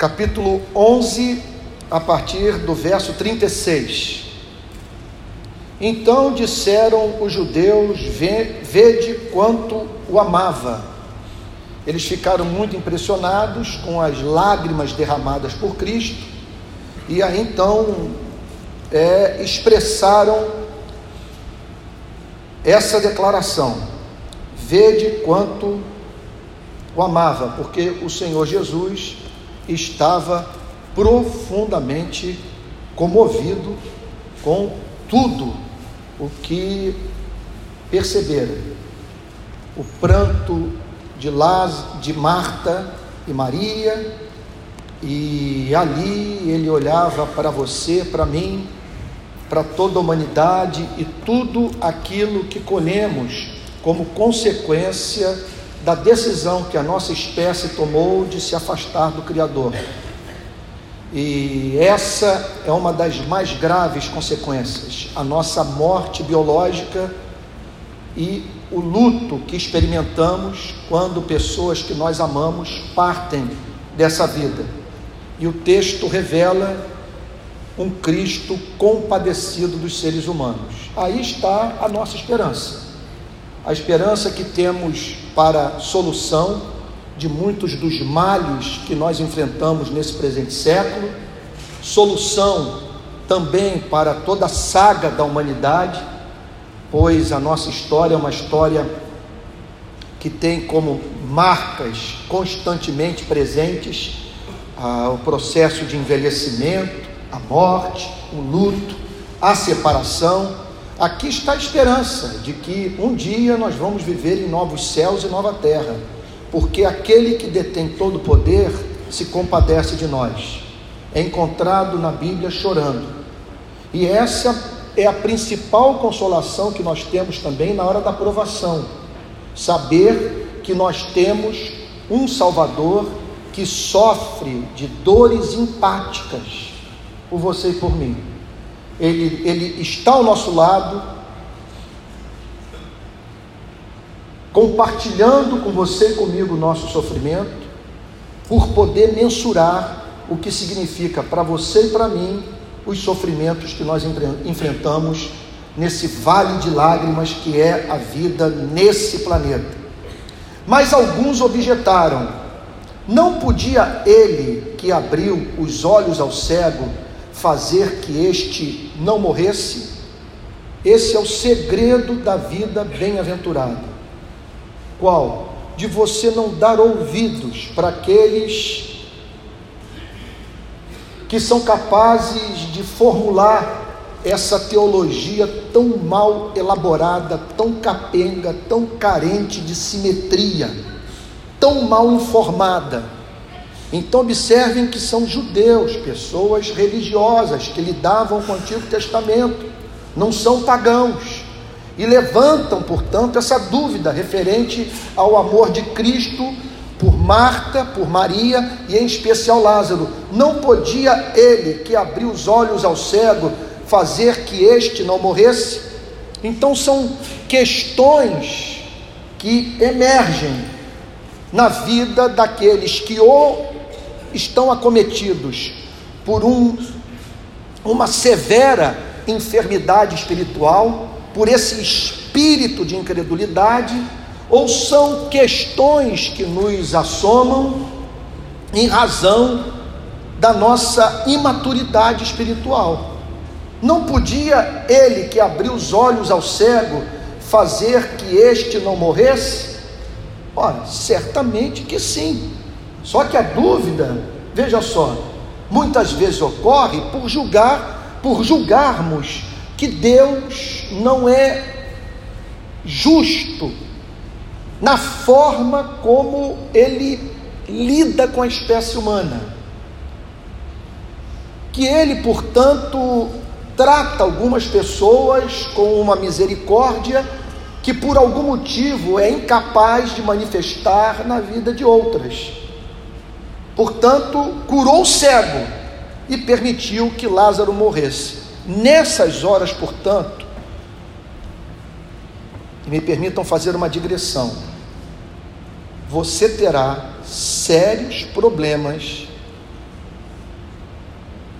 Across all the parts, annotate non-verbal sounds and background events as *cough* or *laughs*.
capítulo 11, a partir do verso 36. Então disseram os judeus: Vede quanto o amava. Eles ficaram muito impressionados com as lágrimas derramadas por Cristo, e aí então é, expressaram essa declaração: Vede quanto o amava, porque o Senhor Jesus estava profundamente comovido com tudo o que perceberam. O pranto de, Laz, de Marta e Maria, e ali ele olhava para você, para mim, para toda a humanidade e tudo aquilo que colhemos como consequência da decisão que a nossa espécie tomou de se afastar do Criador. E essa é uma das mais graves consequências, a nossa morte biológica e o luto que experimentamos quando pessoas que nós amamos partem dessa vida. E o texto revela um Cristo compadecido dos seres humanos. Aí está a nossa esperança. A esperança que temos para solução de muitos dos males que nós enfrentamos nesse presente século, solução também para toda a saga da humanidade, pois a nossa história é uma história que tem como marcas constantemente presentes ah, o processo de envelhecimento, a morte, o luto, a separação. Aqui está a esperança de que um dia nós vamos viver em novos céus e nova terra porque aquele que detém todo o poder se compadece de nós. É encontrado na Bíblia chorando. E essa é a principal consolação que nós temos também na hora da provação. Saber que nós temos um Salvador que sofre de dores empáticas por você e por mim. Ele, ele está ao nosso lado, compartilhando com você e comigo o nosso sofrimento, por poder mensurar o que significa para você e para mim os sofrimentos que nós enfrentamos nesse vale de lágrimas que é a vida nesse planeta. Mas alguns objetaram: não podia ele que abriu os olhos ao cego fazer que este não morresse? Esse é o segredo da vida bem-aventurada. Qual? De você não dar ouvidos para aqueles que são capazes de formular essa teologia tão mal elaborada, tão capenga, tão carente de simetria, tão mal informada. Então, observem que são judeus, pessoas religiosas que lidavam com o Antigo Testamento, não são pagãos e levantam, portanto, essa dúvida referente ao amor de Cristo por Marta, por Maria e em especial Lázaro. Não podia ele, que abriu os olhos ao cego, fazer que este não morresse? Então são questões que emergem na vida daqueles que ou estão acometidos por um, uma severa enfermidade espiritual, por esse espírito de incredulidade, ou são questões que nos assomam em razão da nossa imaturidade espiritual. Não podia ele que abriu os olhos ao cego fazer que este não morresse? Ora, certamente que sim. Só que a dúvida, veja só, muitas vezes ocorre por julgar, por julgarmos que Deus não é justo na forma como ele lida com a espécie humana. Que ele, portanto, trata algumas pessoas com uma misericórdia que por algum motivo é incapaz de manifestar na vida de outras. Portanto, curou o cego e permitiu que Lázaro morresse. Nessas horas, portanto, me permitam fazer uma digressão. Você terá sérios problemas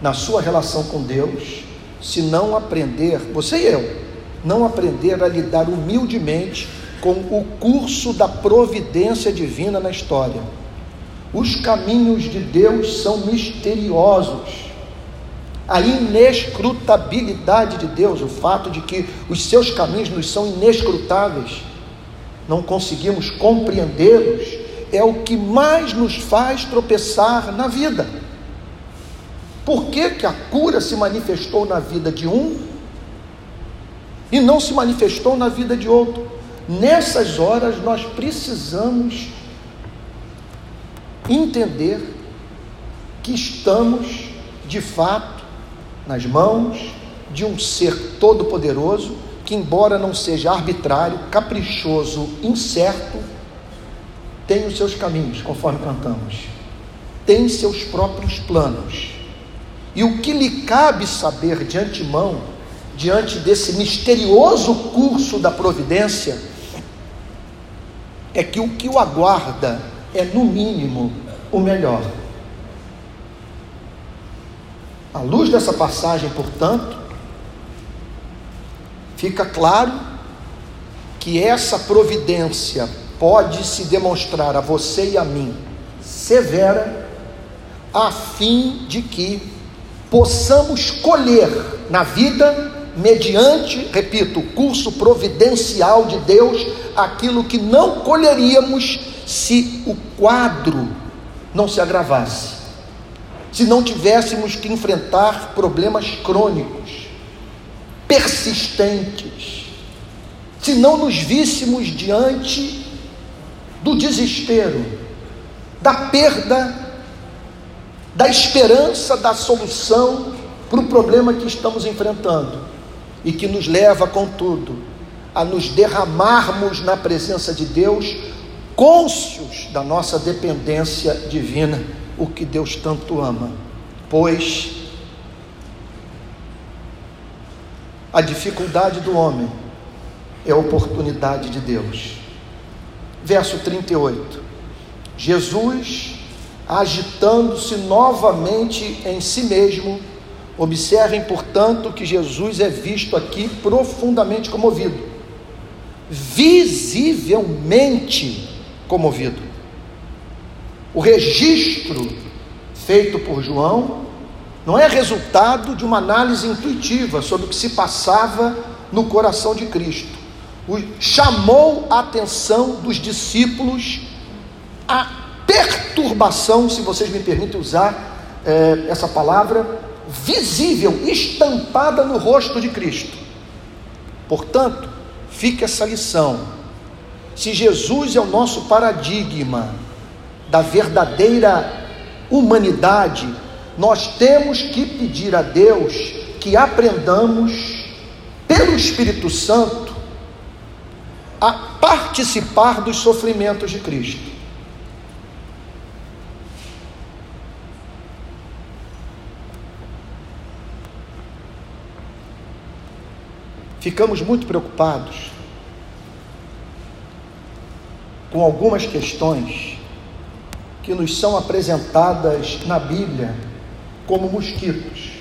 na sua relação com Deus se não aprender, você e eu, não aprender a lidar humildemente com o curso da providência divina na história. Os caminhos de Deus são misteriosos. A inescrutabilidade de Deus, o fato de que os seus caminhos nos são inescrutáveis, não conseguimos compreendê-los, é o que mais nos faz tropeçar na vida. Por que, que a cura se manifestou na vida de um e não se manifestou na vida de outro? Nessas horas nós precisamos entender que estamos, de fato, nas mãos de um ser todo-poderoso que, embora não seja arbitrário, caprichoso, incerto, tem os seus caminhos, conforme cantamos, tem seus próprios planos. E o que lhe cabe saber de antemão, diante desse misterioso curso da providência, é que o que o aguarda é, no mínimo, o melhor. À luz dessa passagem, portanto, fica claro que essa providência pode se demonstrar a você e a mim severa, a fim de que possamos colher na vida, mediante, repito, o curso providencial de Deus, aquilo que não colheríamos se o quadro não se agravasse, se não tivéssemos que enfrentar problemas crônicos, persistentes, se não nos víssemos diante do desespero, da perda, da esperança da solução para o problema que estamos enfrentando e que nos leva, contudo, a nos derramarmos na presença de Deus, cônscios da nossa dependência divina, o que Deus tanto ama, pois a dificuldade do homem é a oportunidade de Deus. Verso 38. Jesus, agitando-se novamente em si mesmo, observem, portanto, que Jesus é visto aqui profundamente comovido, visivelmente comovido. O registro feito por João não é resultado de uma análise intuitiva sobre o que se passava no coração de Cristo chamou a atenção dos discípulos a perturbação, se vocês me permitem usar é, essa palavra, visível, estampada no rosto de Cristo. Portanto, fica essa lição. Se Jesus é o nosso paradigma da verdadeira humanidade, nós temos que pedir a Deus que aprendamos, pelo Espírito Santo, a participar dos sofrimentos de Cristo. Ficamos muito preocupados com algumas questões que nos são apresentadas na Bíblia como mosquitos.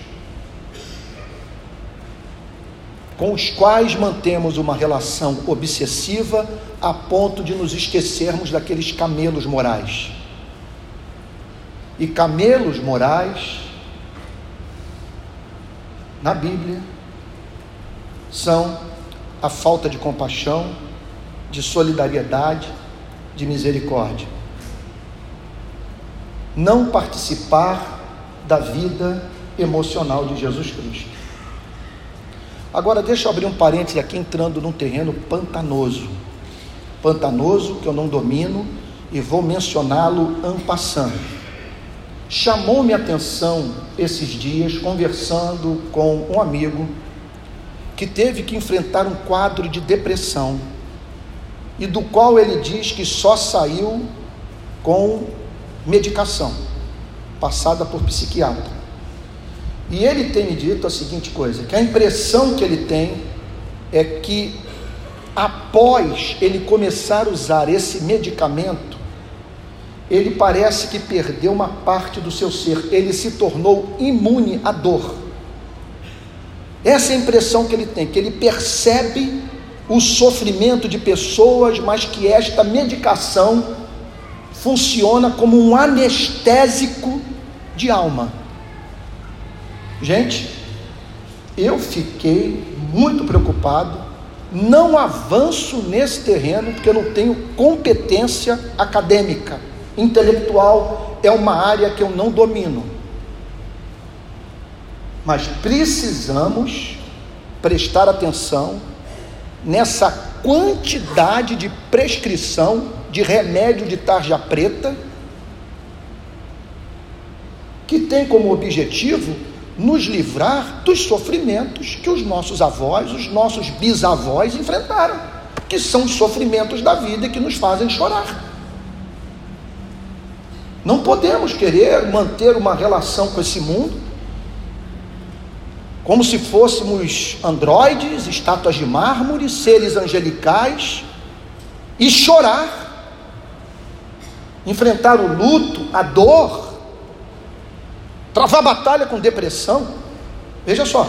com os quais mantemos uma relação obsessiva a ponto de nos esquecermos daqueles camelos morais. E camelos morais, na Bíblia, são a falta de compaixão, de solidariedade, de misericórdia. Não participar da vida emocional de Jesus Cristo. Agora, deixa eu abrir um parênteses aqui, entrando num terreno pantanoso. Pantanoso, que eu não domino, e vou mencioná-lo ampassando. Chamou-me atenção esses dias, conversando com um amigo, que teve que enfrentar um quadro de depressão, e do qual ele diz que só saiu com medicação, passada por psiquiatra. E ele tem me dito a seguinte coisa: que a impressão que ele tem é que após ele começar a usar esse medicamento, ele parece que perdeu uma parte do seu ser, ele se tornou imune à dor. Essa é a impressão que ele tem, que ele percebe o sofrimento de pessoas, mas que esta medicação funciona como um anestésico de alma. Gente, eu fiquei muito preocupado, não avanço nesse terreno porque eu não tenho competência acadêmica, intelectual, é uma área que eu não domino. Mas precisamos prestar atenção nessa quantidade de prescrição de remédio de tarja preta que tem como objetivo nos livrar dos sofrimentos que os nossos avós, os nossos bisavós enfrentaram, que são os sofrimentos da vida que nos fazem chorar. Não podemos querer manter uma relação com esse mundo como se fôssemos androides, estátuas de mármore, seres angelicais, e chorar, enfrentar o luto, a dor, travar batalha com depressão. Veja só,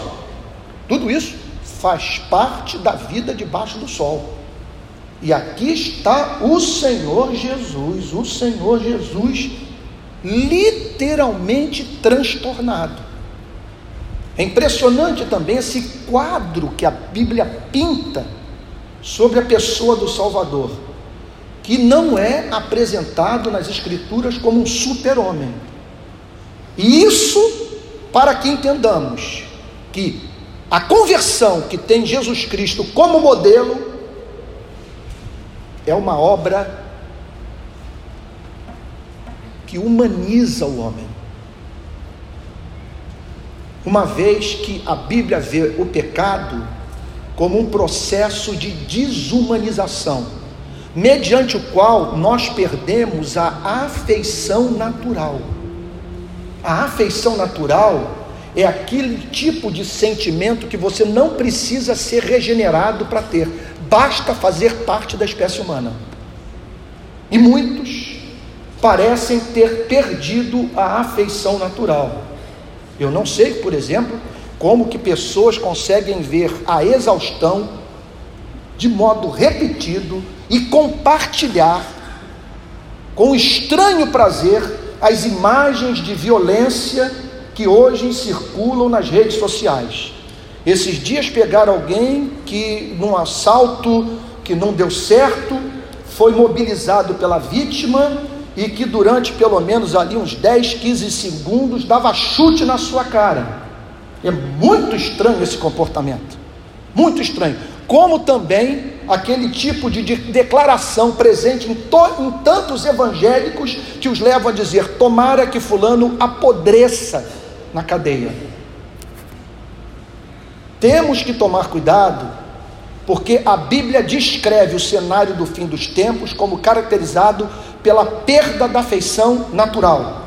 tudo isso faz parte da vida debaixo do sol. E aqui está o Senhor Jesus, o Senhor Jesus literalmente transtornado. É impressionante também esse quadro que a Bíblia pinta sobre a pessoa do Salvador, que não é apresentado nas Escrituras como um super-homem e isso para que entendamos que a conversão que tem Jesus Cristo como modelo é uma obra que humaniza o homem. Uma vez que a Bíblia vê o pecado como um processo de desumanização, mediante o qual nós perdemos a afeição natural. A afeição natural é aquele tipo de sentimento que você não precisa ser regenerado para ter, basta fazer parte da espécie humana. E muitos parecem ter perdido a afeição natural. Eu não sei, por exemplo, como que pessoas conseguem ver a exaustão de modo repetido e compartilhar com estranho prazer as imagens de violência que hoje circulam nas redes sociais. Esses dias pegaram alguém que, num assalto que não deu certo, foi mobilizado pela vítima e que durante pelo menos ali uns 10, 15 segundos dava chute na sua cara. É muito estranho esse comportamento. Muito estranho. Como também aquele tipo de declaração presente em, to, em tantos evangélicos que os levam a dizer: tomara que Fulano apodreça na cadeia. Temos que tomar cuidado, porque a Bíblia descreve o cenário do fim dos tempos como caracterizado pela perda da afeição natural.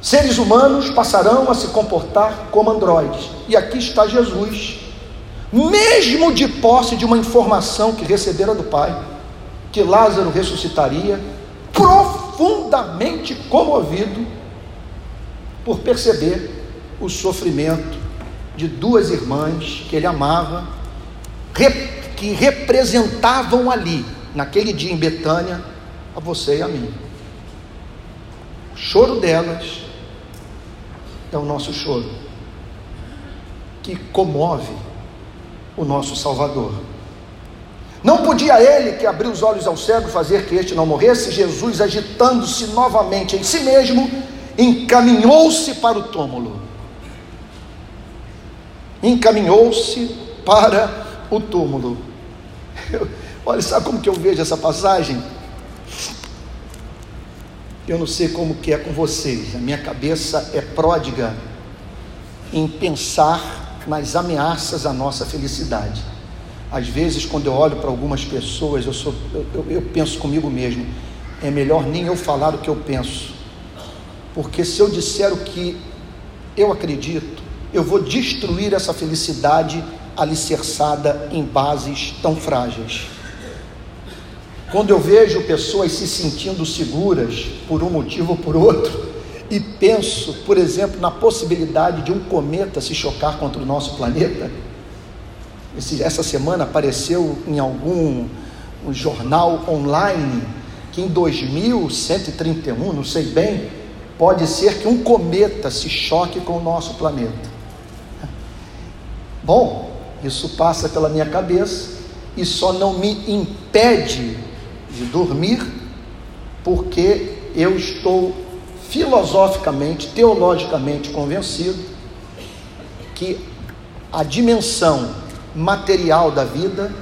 Seres humanos passarão a se comportar como androides, e aqui está Jesus mesmo de posse de uma informação que recebera do Pai, que Lázaro ressuscitaria, profundamente comovido por perceber o sofrimento de duas irmãs que ele amava, que representavam ali, naquele dia em Betânia, a você e a mim. O choro delas é o nosso choro, que comove o nosso Salvador. Não podia ele, que abriu os olhos ao cego, fazer que este não morresse? Jesus, agitando-se novamente em si mesmo, encaminhou-se para o túmulo. Encaminhou-se para o túmulo. Eu, olha, sabe como que eu vejo essa passagem? Eu não sei como que é com vocês. A minha cabeça é pródiga em pensar nas ameaças à nossa felicidade. Às vezes, quando eu olho para algumas pessoas, eu, sou, eu, eu penso comigo mesmo: é melhor nem eu falar o que eu penso, porque se eu disser o que eu acredito, eu vou destruir essa felicidade alicerçada em bases tão frágeis. Quando eu vejo pessoas se sentindo seguras por um motivo ou por outro, e penso, por exemplo, na possibilidade de um cometa se chocar contra o nosso planeta, esse, essa semana apareceu em algum um jornal online que em 2131, não sei bem, pode ser que um cometa se choque com o nosso planeta. Bom, isso passa pela minha cabeça e só não me impede de dormir, porque eu estou filosoficamente, teologicamente convencido que a dimensão material da vida,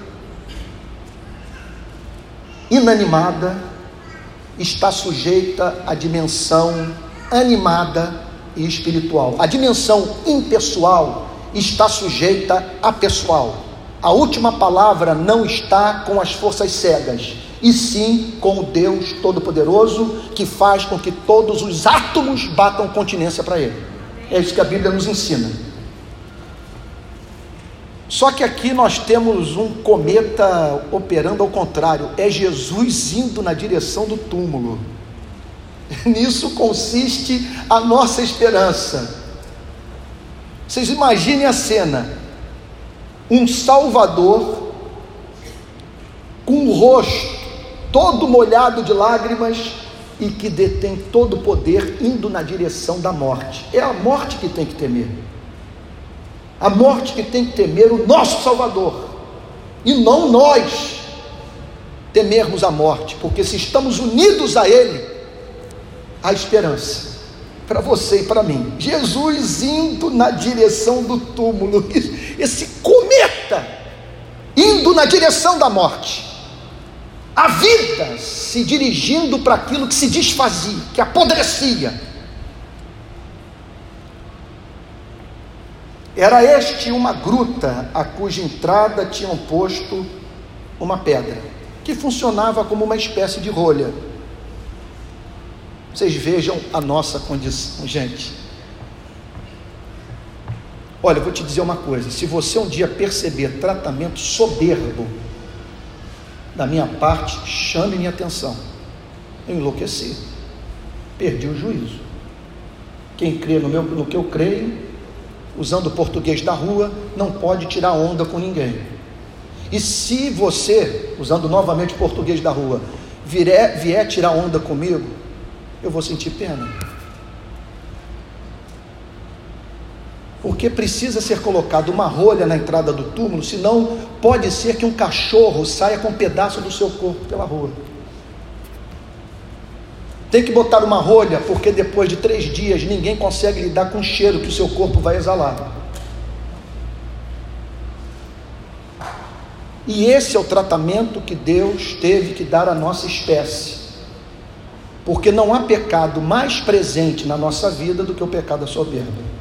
inanimada, está sujeita à dimensão animada e espiritual. A dimensão impessoal está sujeita à pessoal. A última palavra não está com as forças cegas, e sim com o Deus Todo-Poderoso que faz com que todos os átomos batam continência para Ele. É isso que a Bíblia nos ensina. Só que aqui nós temos um cometa operando ao contrário, é Jesus indo na direção do túmulo. *laughs* Nisso consiste a nossa esperança. Vocês imaginem a cena: um Salvador com o rosto todo molhado de lágrimas e que detém todo o poder indo na direção da morte. É a morte que tem que temer. A morte que tem que temer o nosso Salvador, e não nós temermos a morte, porque se estamos unidos a Ele, há esperança para você e para mim. Jesus indo na direção do túmulo, *laughs* esse cometa indo na direção da morte. A vida se dirigindo para aquilo que se desfazia, que apodrecia Era este uma gruta a cuja entrada tinham posto uma pedra, que funcionava como uma espécie de rolha. Vocês vejam a nossa condição, gente. Olha, eu vou te dizer uma coisa: se você um dia perceber tratamento soberbo da minha parte, chame minha atenção. Eu enlouqueci, perdi o juízo. Quem crê no, meu, no que eu creio, usando o português da rua, não pode tirar onda com ninguém. E se você, usando novamente o português da rua, vier, vier tirar onda comigo, eu vou sentir pena. Porque precisa ser colocada uma rolha na entrada do túmulo, senão pode ser que um cachorro saia com um pedaço do seu corpo pela rua. Tem que botar uma rolha, porque depois de três dias ninguém consegue lidar com o cheiro que o seu corpo vai exalar. E esse é o tratamento que Deus teve que dar à nossa espécie. Porque não há pecado mais presente na nossa vida do que o pecado da soberba,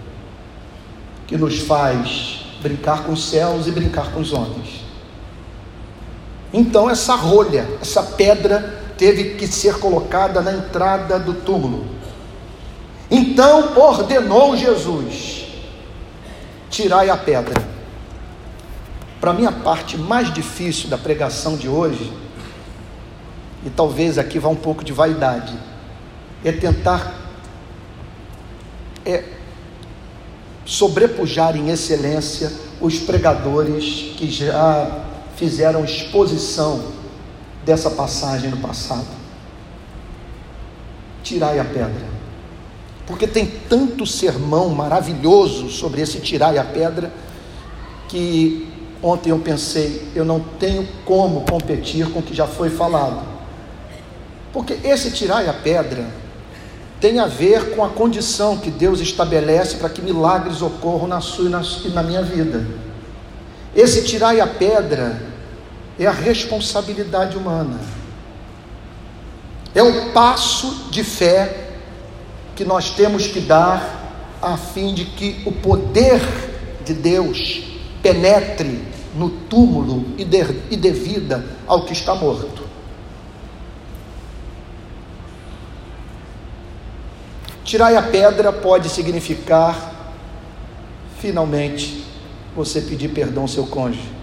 que nos faz brincar com os céus e brincar com os homens. Então, essa rolha, essa pedra, teve que ser colocada na entrada do túmulo. Então ordenou Jesus: tirai a pedra. Para mim, a parte mais difícil da pregação de hoje, e talvez aqui vá um pouco de vaidade, é tentar é, sobrepujar em excelência os pregadores que já fizeram exposição dessa passagem no passado. Tirai a pedra. Porque tem tanto sermão maravilhoso sobre esse tirai a pedra que ontem eu pensei, eu não tenho como competir com o que já foi falado. Porque esse tirai a pedra tem a ver com a condição que Deus estabelece para que milagres ocorram na sua e na, e na minha vida. Esse tirai a pedra é a responsabilidade humana. É o passo de fé que nós temos que dar a fim de que o poder de Deus penetre no túmulo e dê vida ao que está morto. Tirar a pedra pode significar, finalmente, você pedir perdão ao seu cônjuge.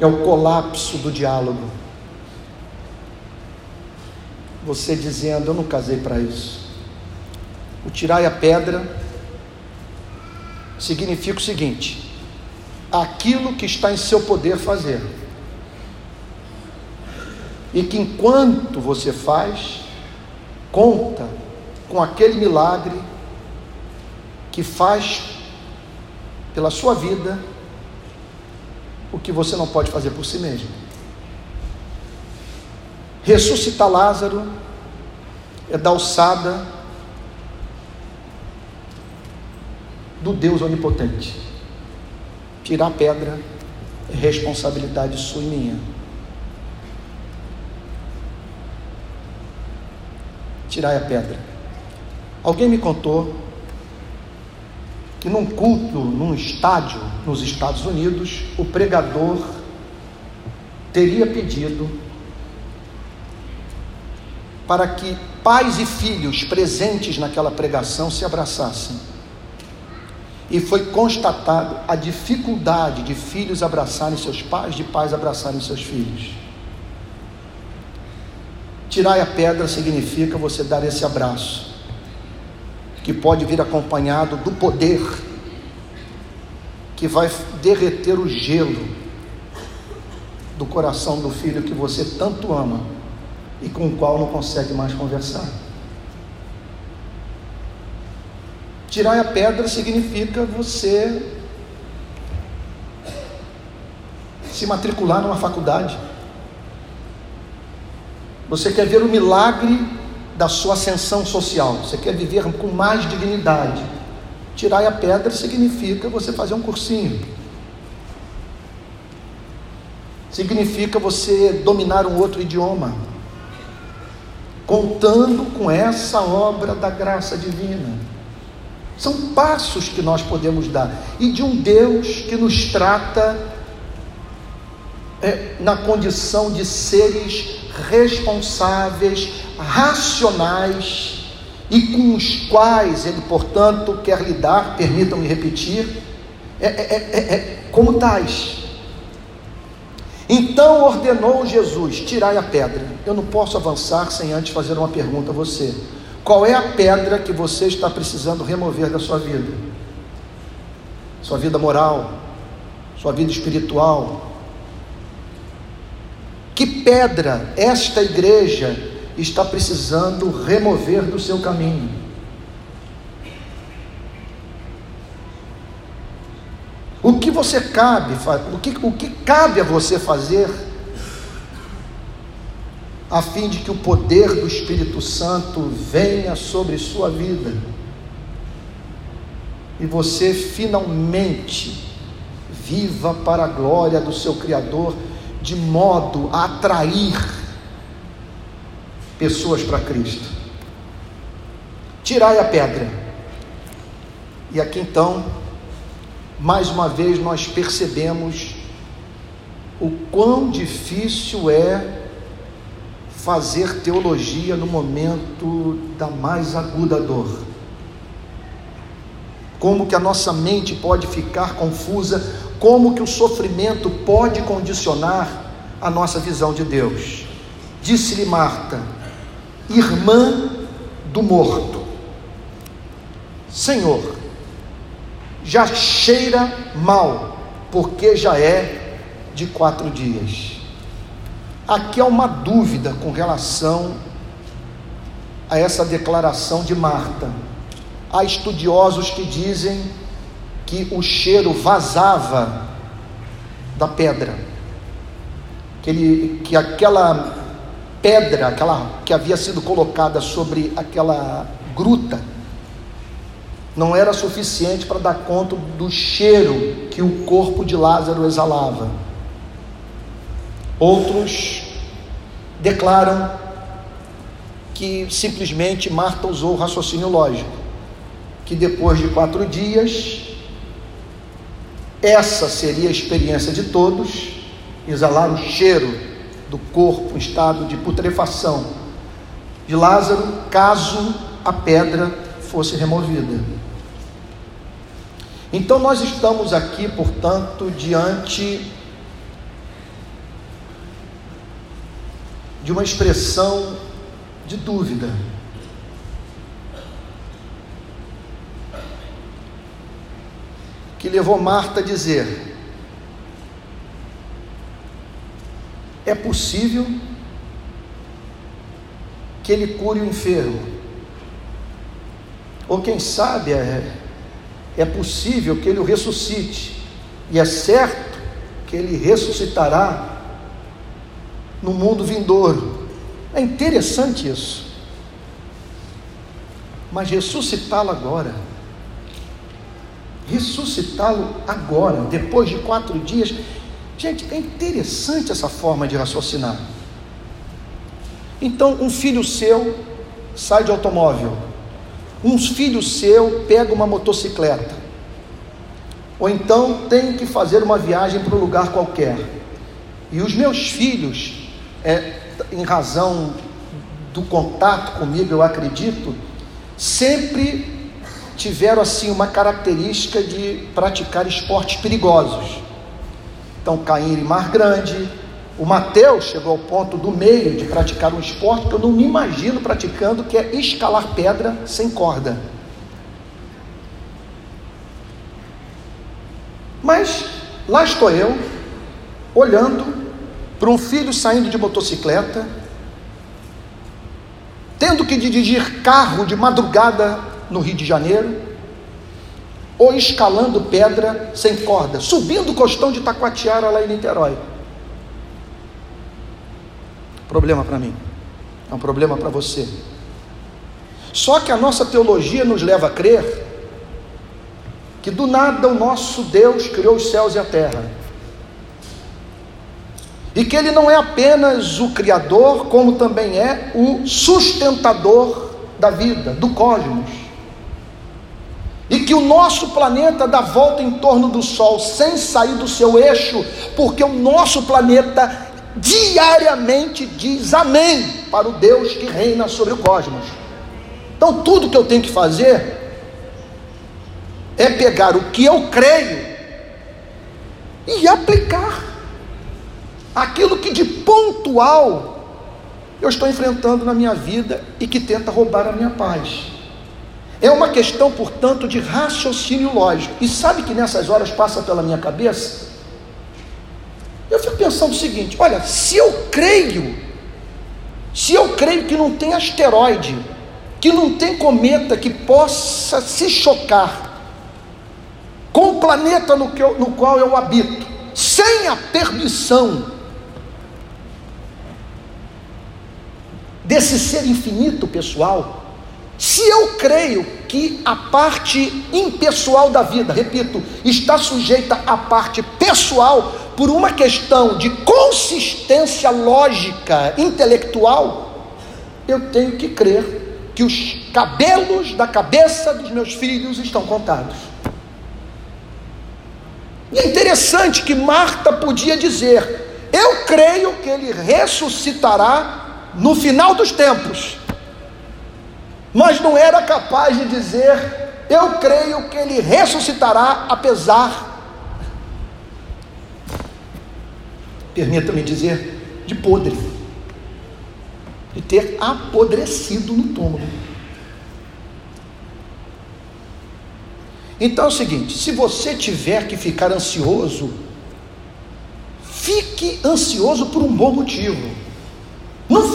é o colapso do diálogo. Você dizendo: Eu não casei para isso. O tirai a pedra significa o seguinte: aquilo que está em seu poder fazer. E que enquanto você faz, conta com aquele milagre que faz pela sua vida o que você não pode fazer por si mesmo. Ressuscitar Lázaro é da alçada do Deus onipotente. Tirar pedra é responsabilidade sua e minha. Tirar a pedra. Alguém me contou que num culto, num estádio nos Estados Unidos, o pregador teria pedido para que pais e filhos presentes naquela pregação se abraçassem. E foi constatado a dificuldade de filhos abraçarem seus pais, de pais abraçarem seus filhos. Tirar a pedra significa você dar esse abraço que pode vir acompanhado do poder que vai derreter o gelo do coração do filho que você tanto ama e com o qual não consegue mais conversar. Tirar a pedra significa você se matricular numa faculdade. Você quer ver o milagre da sua ascensão social, você quer viver com mais dignidade. Tirar a pedra significa você fazer um cursinho. Significa você dominar um outro idioma. Contando com essa obra da graça divina. São passos que nós podemos dar. E de um Deus que nos trata na condição de seres responsáveis, racionais e com os quais ele, portanto, quer lidar, permitam-me repetir, é, é, é, é, como tais. Então ordenou Jesus: tirai a pedra. Eu não posso avançar sem antes fazer uma pergunta a você. Qual é a pedra que você está precisando remover da sua vida? Sua vida moral, sua vida espiritual. Que pedra esta igreja está precisando remover do seu caminho. O que você cabe, o que, o que cabe a você fazer, a fim de que o poder do Espírito Santo venha sobre sua vida e você finalmente viva para a glória do seu Criador, de modo a atrair pessoas para Cristo. Tirai a pedra. E aqui então, mais uma vez, nós percebemos o quão difícil é fazer teologia no momento da mais aguda dor. Como que a nossa mente pode ficar confusa, como que o sofrimento pode condicionar a nossa visão de Deus. Disse-lhe Marta: irmã do morto. Senhor, já cheira mal, porque já é de quatro dias. Aqui há uma dúvida com relação a essa declaração de Marta. Há estudiosos que dizem que o cheiro vazava da pedra, que, ele, que aquela pedra, aquela que havia sido colocada sobre aquela gruta, não era suficiente para dar conta do cheiro que o corpo de Lázaro exalava. Outros declaram que simplesmente Marta usou o raciocínio lógico, que depois de quatro dias, essa seria a experiência de todos, exalar o cheiro do corpo em estado de putrefação de Lázaro, caso a pedra fosse removida. Então nós estamos aqui, portanto, diante de uma expressão de dúvida. Que levou Marta a dizer: É possível que ele cure o enfermo. Ou quem sabe é, é possível que ele o ressuscite. E é certo que ele ressuscitará no mundo vindouro. É interessante isso. Mas ressuscitá-lo agora, ressuscitá-lo agora, depois de quatro dias, gente, é interessante essa forma de raciocinar. Então, um filho seu sai de automóvel, um filho seu pega uma motocicleta, ou então tem que fazer uma viagem para um lugar qualquer, e os meus filhos é, em razão do contato comigo, eu acredito, sempre tiveram assim uma característica de praticar esportes perigosos. Então, cair em mar grande. O Mateus chegou ao ponto do meio de praticar um esporte que eu não me imagino praticando, que é escalar pedra sem corda. Mas lá estou eu, olhando para um filho saindo de motocicleta, tendo que dirigir carro de madrugada no Rio de Janeiro, ou escalando pedra sem corda, subindo o costão de Taquatiara lá em Niterói. Problema para mim, é um problema para você. Só que a nossa teologia nos leva a crer que do nada o nosso Deus criou os céus e a terra e que Ele não é apenas o Criador, como também é o sustentador da vida, do cosmos. Que o nosso planeta dá volta em torno do Sol sem sair do seu eixo, porque o nosso planeta diariamente diz amém para o Deus que reina sobre o cosmos. Então, tudo que eu tenho que fazer é pegar o que eu creio e aplicar aquilo que de pontual eu estou enfrentando na minha vida e que tenta roubar a minha paz. É uma questão, portanto, de raciocínio lógico. E sabe que nessas horas passa pela minha cabeça? Eu fico pensando o seguinte: olha, se eu creio, se eu creio que não tem asteroide, que não tem cometa que possa se chocar com o planeta no, eu, no qual eu habito, sem a permissão desse ser infinito pessoal, se eu creio que a parte impessoal da vida, repito, está sujeita à parte pessoal por uma questão de consistência lógica, intelectual, eu tenho que crer que os cabelos da cabeça dos meus filhos estão contados. E é interessante que Marta podia dizer: Eu creio que ele ressuscitará no final dos tempos, mas não era capaz de dizer: Eu creio que ele ressuscitará, apesar, permita-me dizer, de podre, de ter apodrecido no túmulo. Então é o seguinte: se você tiver que ficar ansioso, fique ansioso por um bom motivo.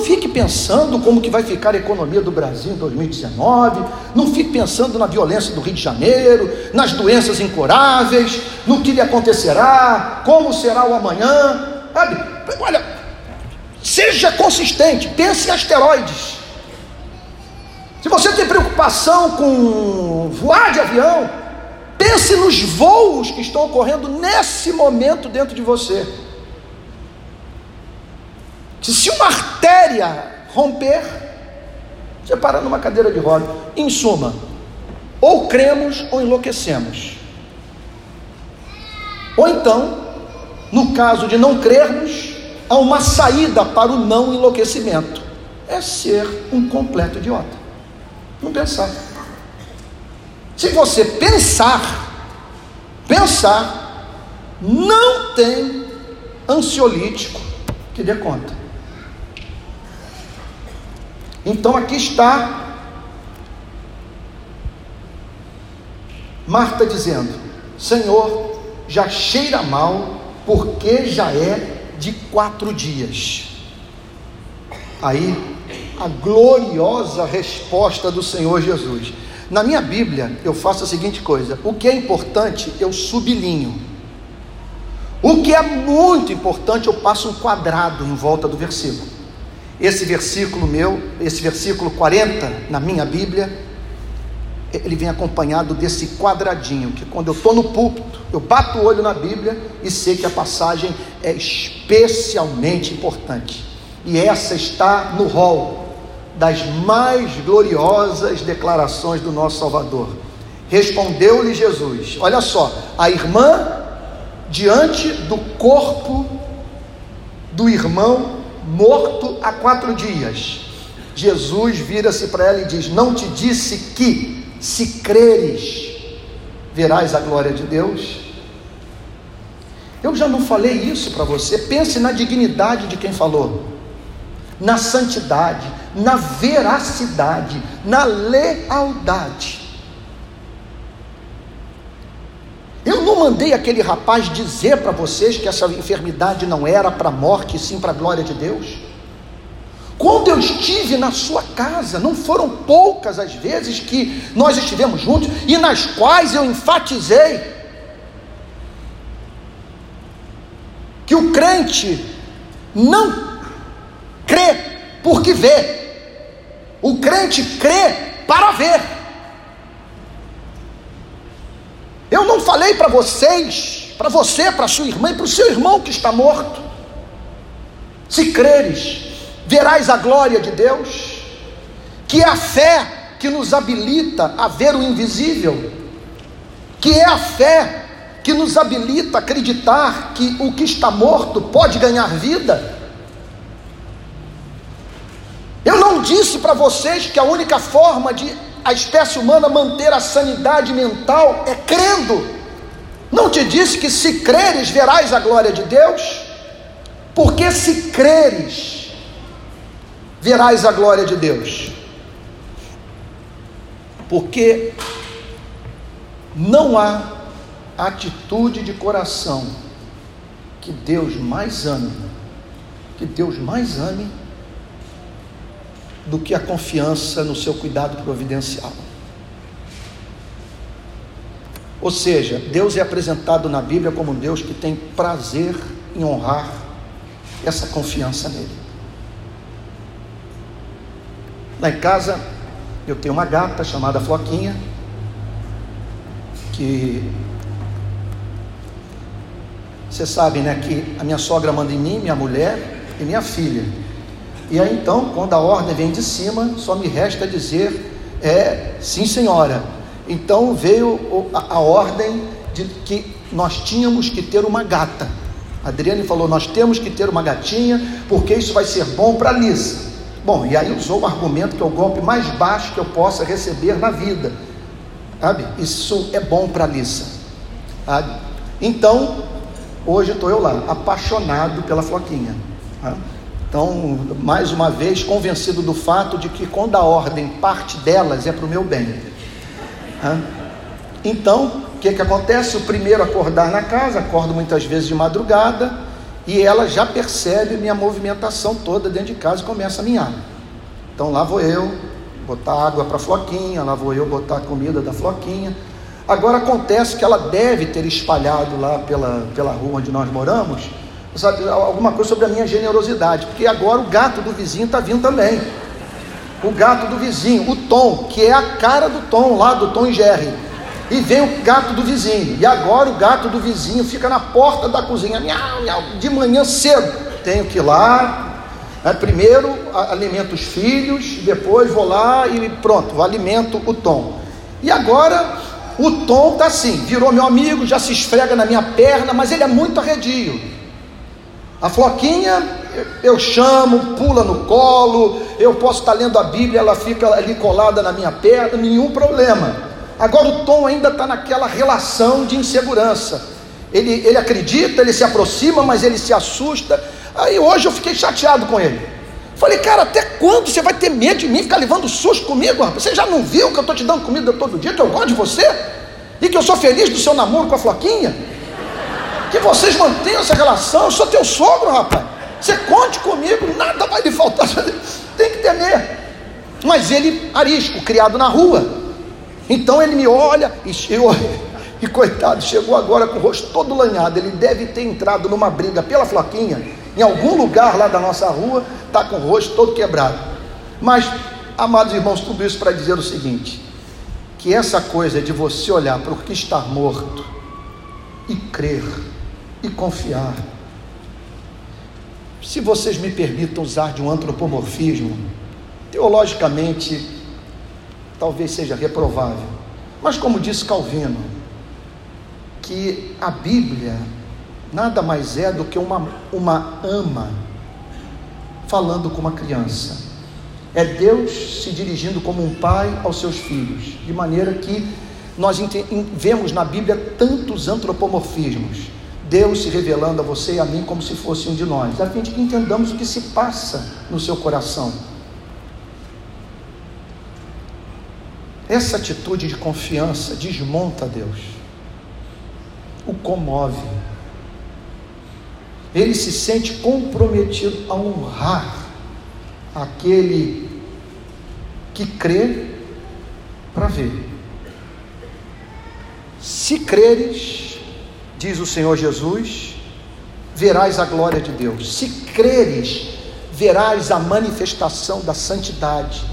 Fique pensando como que vai ficar a economia do Brasil em 2019, não fique pensando na violência do Rio de Janeiro, nas doenças incuráveis, no que lhe acontecerá, como será o amanhã. Sabe? Olha, seja consistente, pense em asteroides. Se você tem preocupação com voar de avião, pense nos voos que estão ocorrendo nesse momento dentro de você. Se uma artéria romper, você para numa cadeira de roda. Em suma, ou cremos ou enlouquecemos. Ou então, no caso de não crermos, há uma saída para o não enlouquecimento. É ser um completo idiota. Não pensar. Se você pensar, pensar, não tem ansiolítico que dê conta. Então aqui está Marta dizendo: Senhor, já cheira mal, porque já é de quatro dias. Aí a gloriosa resposta do Senhor Jesus. Na minha Bíblia, eu faço a seguinte coisa: o que é importante, eu sublinho. O que é muito importante, eu passo um quadrado em volta do versículo. Esse versículo meu, esse versículo 40 na minha Bíblia, ele vem acompanhado desse quadradinho, que quando eu estou no púlpito, eu bato o olho na Bíblia e sei que a passagem é especialmente importante. E essa está no rol das mais gloriosas declarações do nosso Salvador. Respondeu-lhe Jesus: Olha só, a irmã diante do corpo do irmão morto há quatro dias. Jesus vira-se para ela e diz: Não te disse que, se creres, verás a glória de Deus? Eu já não falei isso para você. Pense na dignidade de quem falou, na santidade, na veracidade, na lealdade. Eu não mandei aquele rapaz dizer para vocês que essa enfermidade não era para a morte, sim para a glória de Deus? Quando eu estive na sua casa, não foram poucas as vezes que nós estivemos juntos e nas quais eu enfatizei que o crente não crê porque vê, o crente crê para ver. Eu não falei para vocês, para você, para sua irmã e para o seu irmão que está morto. Se creres, verás a glória de Deus, que é a fé que nos habilita a ver o invisível, que é a fé que nos habilita a acreditar que o que está morto pode ganhar vida. Eu não disse para vocês que a única forma de a espécie humana manter a sanidade mental é crendo. Não te disse que se creres verás a glória de Deus? Porque se creres verás a glória de Deus. Porque não há atitude de coração que Deus mais ame, que Deus mais ame do que a confiança no seu cuidado providencial. Ou seja, Deus é apresentado na Bíblia como um Deus que tem prazer em honrar essa confiança nele. Lá em casa, eu tenho uma gata chamada Floquinha, que você sabe, né, que a minha sogra manda em mim, minha mulher e minha filha. E aí então, quando a ordem vem de cima, só me resta dizer é sim, senhora. Então veio a, a ordem de que nós tínhamos que ter uma gata. Adriane falou: nós temos que ter uma gatinha, porque isso vai ser bom para Lisa. Bom, e aí usou o argumento que é o golpe mais baixo que eu possa receber na vida. Sabe? Isso é bom para Lisa. Sabe? Então, hoje estou eu lá, apaixonado pela Floquinha. Sabe? Então, mais uma vez, convencido do fato de que quando a ordem parte delas é para o meu bem. Então, o que, que acontece? O primeiro acordar na casa, acordo muitas vezes de madrugada, e ela já percebe minha movimentação toda dentro de casa e começa a minhar. Então lá vou eu, botar água para a floquinha, lá vou eu botar a comida da floquinha. Agora acontece que ela deve ter espalhado lá pela, pela rua onde nós moramos sabe, alguma coisa sobre a minha generosidade, porque agora o gato do vizinho está vindo também. O gato do vizinho, o Tom, que é a cara do Tom, lá do Tom e Jerry. E vem o gato do vizinho. E agora o gato do vizinho fica na porta da cozinha, miau, miau, de manhã cedo. Tenho que ir lá. Né, primeiro alimento os filhos, depois vou lá e pronto, alimento o Tom. E agora o Tom está assim, virou meu amigo, já se esfrega na minha perna, mas ele é muito arredio. A Floquinha, eu chamo, pula no colo, eu posso estar lendo a Bíblia, ela fica ali colada na minha perna, nenhum problema. Agora o Tom ainda está naquela relação de insegurança. Ele, ele acredita, ele se aproxima, mas ele se assusta. Aí hoje eu fiquei chateado com ele. Falei, cara, até quando você vai ter medo de mim ficar levando susto comigo, rapaz? Você já não viu que eu estou te dando comida todo dia, que eu gosto de você? E que eu sou feliz do seu namoro com a Floquinha? Que vocês mantenham essa relação, eu sou teu sogro, rapaz. Você conte comigo, nada vai lhe faltar, *laughs* tem que temer. Mas ele, arisco, criado na rua. Então ele me olha e eu, *laughs* e coitado, chegou agora com o rosto todo lanhado. Ele deve ter entrado numa briga pela Floquinha, em algum lugar lá da nossa rua, está com o rosto todo quebrado. Mas, amados irmãos, tudo isso para dizer o seguinte: que essa coisa de você olhar para o que está morto e crer e confiar. Se vocês me permitam usar de um antropomorfismo, teologicamente talvez seja reprovável, mas como disse Calvino, que a Bíblia nada mais é do que uma, uma ama falando com uma criança. É Deus se dirigindo como um pai aos seus filhos, de maneira que nós vemos na Bíblia tantos antropomorfismos. Deus se revelando a você e a mim como se fosse um de nós, a fim de que entendamos o que se passa no seu coração. Essa atitude de confiança desmonta Deus, o comove, ele se sente comprometido a honrar aquele que crê para ver. Se creres, diz o Senhor Jesus, verás a glória de Deus. Se creres, verás a manifestação da santidade,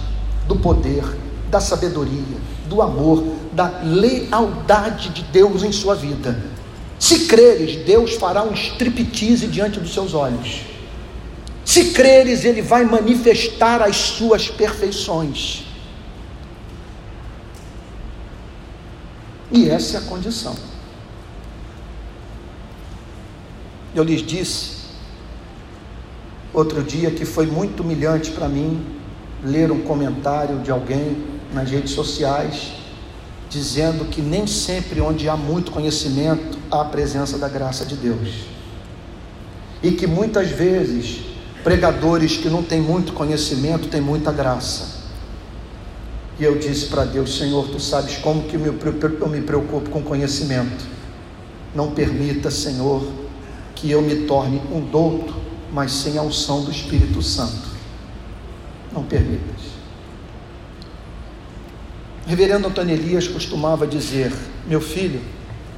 do poder, da sabedoria, do amor, da lealdade de Deus em sua vida. Se creres, Deus fará um striptease diante dos seus olhos. Se creres, Ele vai manifestar as suas perfeições. E essa é a condição. Eu lhes disse outro dia que foi muito humilhante para mim ler um comentário de alguém nas redes sociais dizendo que nem sempre onde há muito conhecimento há a presença da graça de Deus. E que muitas vezes pregadores que não têm muito conhecimento têm muita graça. E eu disse para Deus, Senhor, tu sabes como que eu me preocupo com conhecimento. Não permita, Senhor, que eu me torne um douto, mas sem a unção do Espírito Santo. Não permitas. Reverendo Antônio Elias costumava dizer: Meu filho,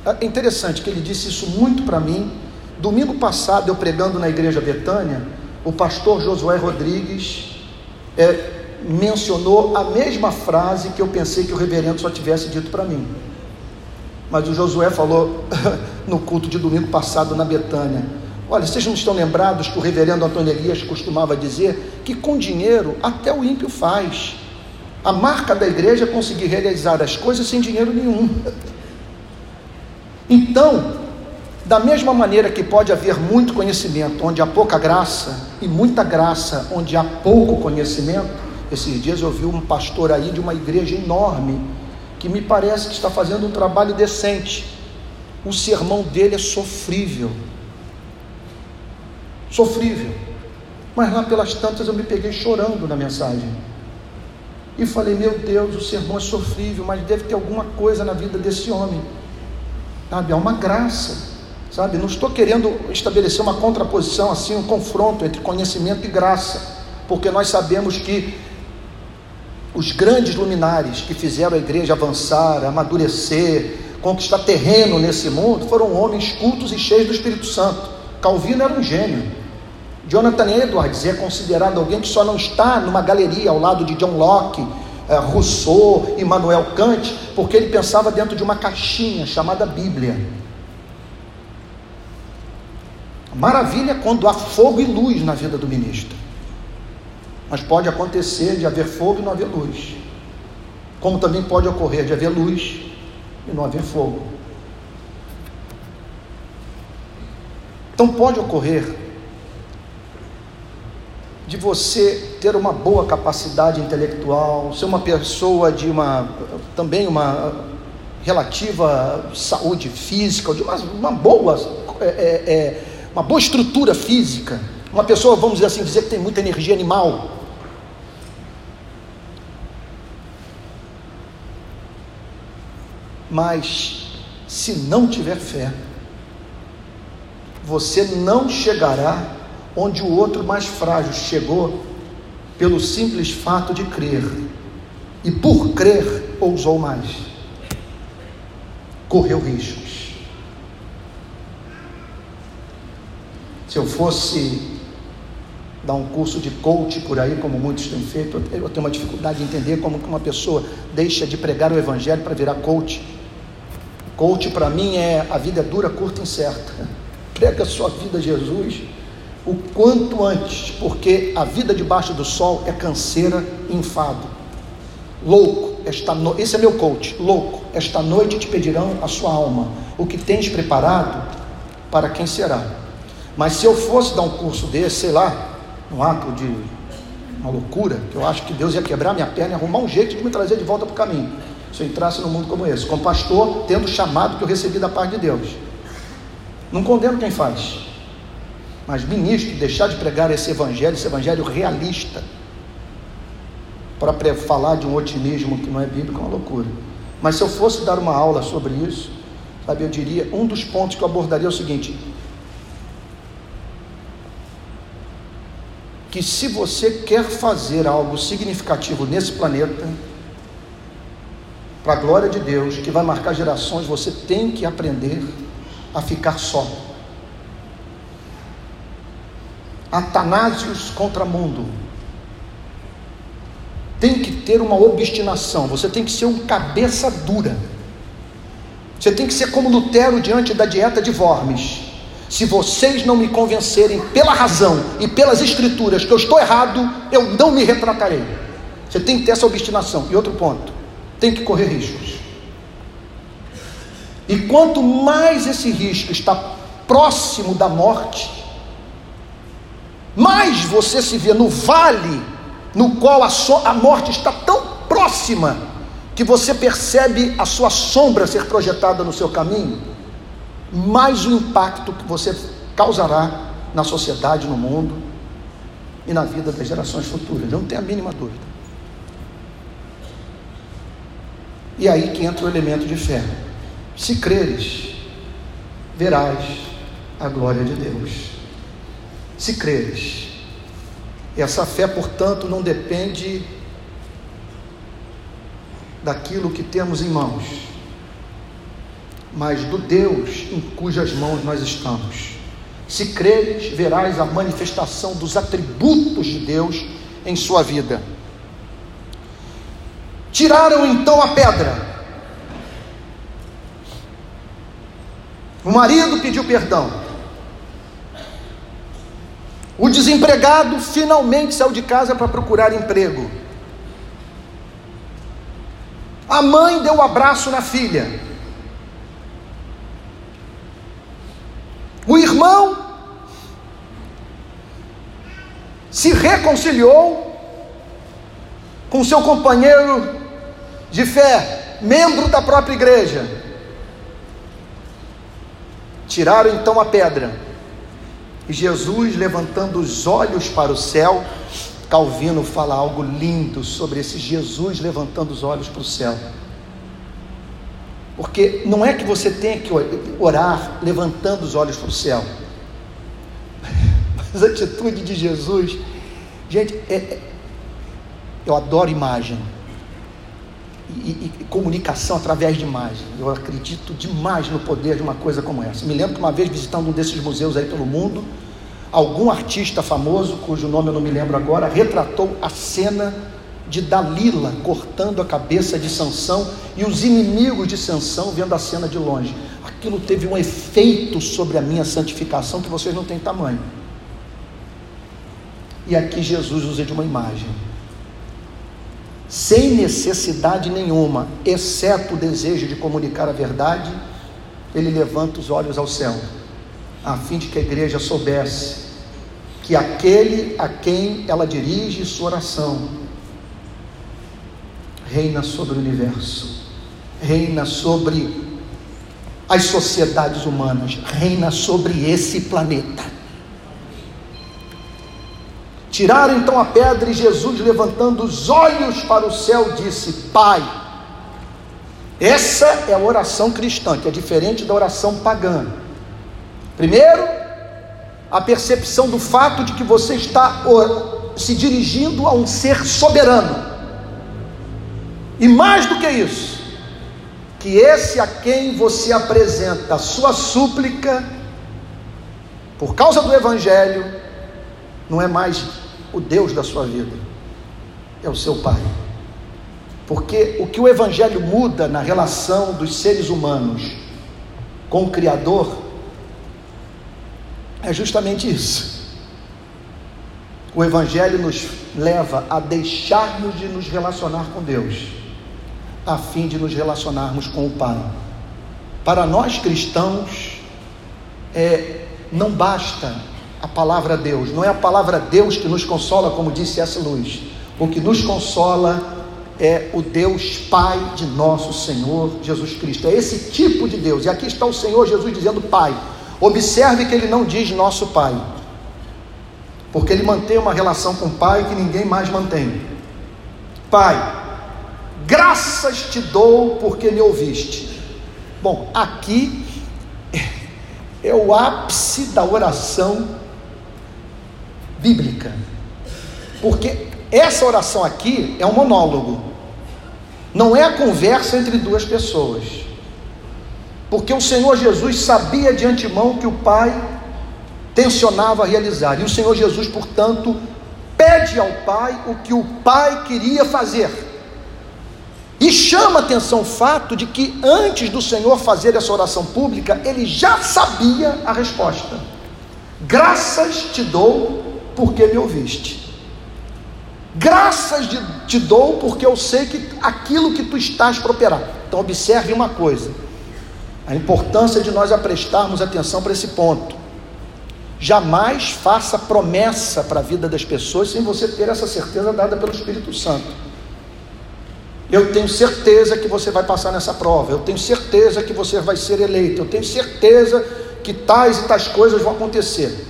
é interessante que ele disse isso muito para mim. Domingo passado, eu pregando na igreja Betânia, o pastor Josué Rodrigues é, mencionou a mesma frase que eu pensei que o reverendo só tivesse dito para mim. Mas o Josué falou *laughs* no culto de domingo passado na Betânia. Olha, vocês não estão lembrados que o reverendo Antônio Elias costumava dizer que com dinheiro até o ímpio faz. A marca da igreja é conseguir realizar as coisas sem dinheiro nenhum. *laughs* Então, da mesma maneira que pode haver muito conhecimento onde há pouca graça, e muita graça onde há pouco conhecimento, esses dias eu vi um pastor aí de uma igreja enorme, que me parece que está fazendo um trabalho decente. O sermão dele é sofrível. Sofrível. Mas lá pelas tantas eu me peguei chorando na mensagem e falei: Meu Deus, o sermão é sofrível, mas deve ter alguma coisa na vida desse homem. Sabe, há uma graça, sabe? Não estou querendo estabelecer uma contraposição assim, um confronto entre conhecimento e graça, porque nós sabemos que os grandes luminares que fizeram a igreja avançar, amadurecer, conquistar terreno nesse mundo, foram homens cultos e cheios do Espírito Santo. Calvino era um gênio. Jonathan Edwards é considerado alguém que só não está numa galeria ao lado de John Locke, eh, Rousseau, Immanuel Kant, porque ele pensava dentro de uma caixinha chamada Bíblia. Maravilha quando há fogo e luz na vida do ministro. Mas pode acontecer de haver fogo e não haver luz. Como também pode ocorrer de haver luz e não haver fogo. Então pode ocorrer de você ter uma boa capacidade intelectual, ser uma pessoa de uma também uma relativa saúde física, de uma, uma boa é, é, é, uma boa estrutura física, Uma pessoa, vamos dizer assim, dizer que tem muita energia animal. Mas se não tiver fé, você não chegará onde o outro mais frágil chegou pelo simples fato de crer. E por crer, ousou mais. Correu riscos. Se eu fosse dar um curso de coach por aí, como muitos têm feito, eu tenho uma dificuldade de entender como uma pessoa deixa de pregar o evangelho para virar coach. Coach para mim é a vida é dura, curta e incerta. *laughs* Prega a sua vida a Jesus o quanto antes, porque a vida debaixo do sol é canseira e enfado. Louco, esta no... esse é meu coach. Louco, esta noite te pedirão a sua alma, o que tens preparado para quem será. Mas se eu fosse dar um curso desse, sei lá, um ato de uma loucura, que eu acho que Deus ia quebrar minha perna e arrumar um jeito de me trazer de volta para o caminho. Se eu entrasse num mundo como esse, como pastor, tendo o chamado que eu recebi da parte de Deus. Não condeno quem faz. Mas ministro, deixar de pregar esse evangelho, esse evangelho realista, para falar de um otimismo que não é bíblico, é uma loucura. Mas se eu fosse dar uma aula sobre isso, sabe, eu diria, um dos pontos que eu abordaria é o seguinte: que se você quer fazer algo significativo nesse planeta, para a glória de Deus, que vai marcar gerações, você tem que aprender a ficar só. Atanásios contra mundo. Tem que ter uma obstinação, você tem que ser um cabeça dura. Você tem que ser como Lutero diante da dieta de Worms. Se vocês não me convencerem pela razão e pelas escrituras que eu estou errado, eu não me retratarei. Você tem que ter essa obstinação. E outro ponto, tem que correr riscos. E quanto mais esse risco está próximo da morte, mais você se vê no vale no qual a, so, a morte está tão próxima que você percebe a sua sombra ser projetada no seu caminho, mais o impacto que você causará na sociedade, no mundo e na vida das gerações futuras. Eu não tenho a mínima dúvida. E aí que entra o elemento de fé. Se creres, verás a glória de Deus se creres. Essa fé, portanto, não depende daquilo que temos em mãos, mas do Deus em cujas mãos nós estamos. Se creres, verás a manifestação dos atributos de Deus em sua vida. Tiraram então a pedra. O marido pediu perdão. O desempregado finalmente saiu de casa para procurar emprego. A mãe deu um abraço na filha. O irmão se reconciliou com seu companheiro de fé, membro da própria igreja. Tiraram então a pedra e Jesus, levantando os olhos para o céu, Calvino fala algo lindo sobre esse Jesus levantando os olhos para o céu. Porque não é que você tenha que orar levantando os olhos para o céu, mas a atitude de Jesus, gente, é, é, eu adoro imagem e, e, comunicação através de imagem. Eu acredito demais no poder de uma coisa como essa. Me lembro que uma vez visitando um desses museus aí pelo mundo, algum artista famoso, cujo nome eu não me lembro agora, retratou a cena de Dalila cortando a cabeça de Sansão e os inimigos de Sansão vendo a cena de longe. Aquilo teve um efeito sobre a minha santificação que vocês não têm tamanho. E aqui Jesus usa de uma imagem sem necessidade nenhuma, exceto o desejo de comunicar a verdade, ele levanta os olhos ao céu, a fim de que a igreja soubesse que aquele a quem ela dirige sua oração reina sobre o universo, reina sobre as sociedades humanas, reina sobre esse planeta. Tiraram então a pedra e Jesus, levantando os olhos para o céu, disse: Pai. Essa é a oração cristã, que é diferente da oração pagã. Primeiro, a percepção do fato de que você está se dirigindo a um ser soberano. E mais do que isso, que esse a quem você apresenta a sua súplica, por causa do Evangelho, não é mais o Deus da sua vida, é o seu Pai. Porque o que o Evangelho muda na relação dos seres humanos com o Criador é justamente isso. O Evangelho nos leva a deixarmos de nos relacionar com Deus, a fim de nos relacionarmos com o Pai. Para nós cristãos, é, não basta a palavra Deus, não é a palavra Deus que nos consola, como disse essa luz. O que nos consola é o Deus Pai de nosso Senhor Jesus Cristo. É esse tipo de Deus. E aqui está o Senhor Jesus dizendo Pai. Observe que ele não diz nosso pai, porque ele mantém uma relação com o pai que ninguém mais mantém. Pai, graças te dou porque me ouviste. Bom, aqui *laughs* é o ápice da oração bíblica, porque essa oração aqui é um monólogo, não é a conversa entre duas pessoas porque o Senhor Jesus sabia de antemão que o Pai tensionava realizar, e o Senhor Jesus, portanto, pede ao Pai o que o Pai queria fazer. E chama atenção o fato de que antes do Senhor fazer essa oração pública, ele já sabia a resposta. Graças te dou porque me ouviste. Graças te dou porque eu sei que aquilo que tu estás para operar. Então observe uma coisa a importância de nós prestarmos atenção para esse ponto. Jamais faça promessa para a vida das pessoas sem você ter essa certeza dada pelo Espírito Santo. Eu tenho certeza que você vai passar nessa prova. Eu tenho certeza que você vai ser eleito. Eu tenho certeza que tais e tais coisas vão acontecer.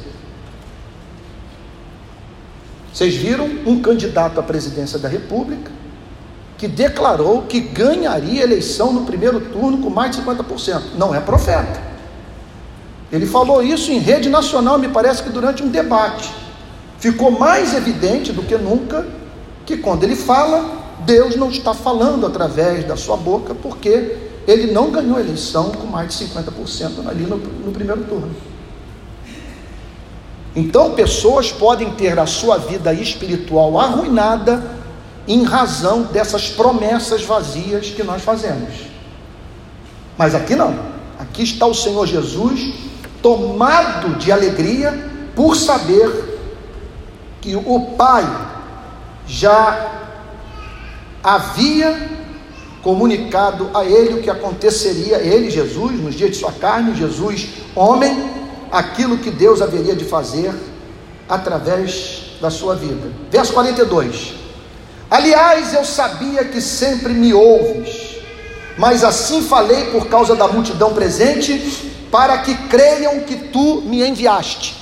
Vocês viram um candidato à presidência da República que declarou que ganharia a eleição no primeiro turno com mais de 50%. Não é profeta. Ele falou isso em rede nacional, me parece que durante um debate. Ficou mais evidente do que nunca que quando ele fala, Deus não está falando através da sua boca, porque ele não ganhou a eleição com mais de 50% ali no, no primeiro turno. Então, pessoas podem ter a sua vida espiritual arruinada em razão dessas promessas vazias que nós fazemos. Mas aqui não. Aqui está o Senhor Jesus tomado de alegria por saber que o Pai já havia comunicado a ele o que aconteceria, ele, Jesus, nos dias de sua carne, Jesus, homem, aquilo que Deus haveria de fazer através da sua vida. Verso 42. Aliás, eu sabia que sempre me ouves, mas assim falei por causa da multidão presente, para que creiam que tu me enviaste.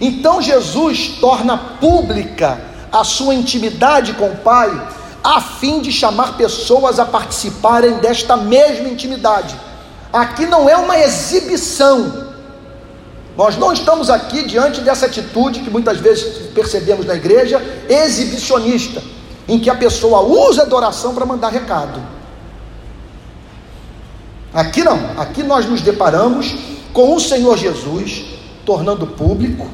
Então Jesus torna pública a sua intimidade com o Pai, a fim de chamar pessoas a participarem desta mesma intimidade. Aqui não é uma exibição. Nós não estamos aqui diante dessa atitude que muitas vezes percebemos na igreja, exibicionista em que a pessoa usa a adoração para mandar recado. Aqui não, aqui nós nos deparamos com o Senhor Jesus tornando público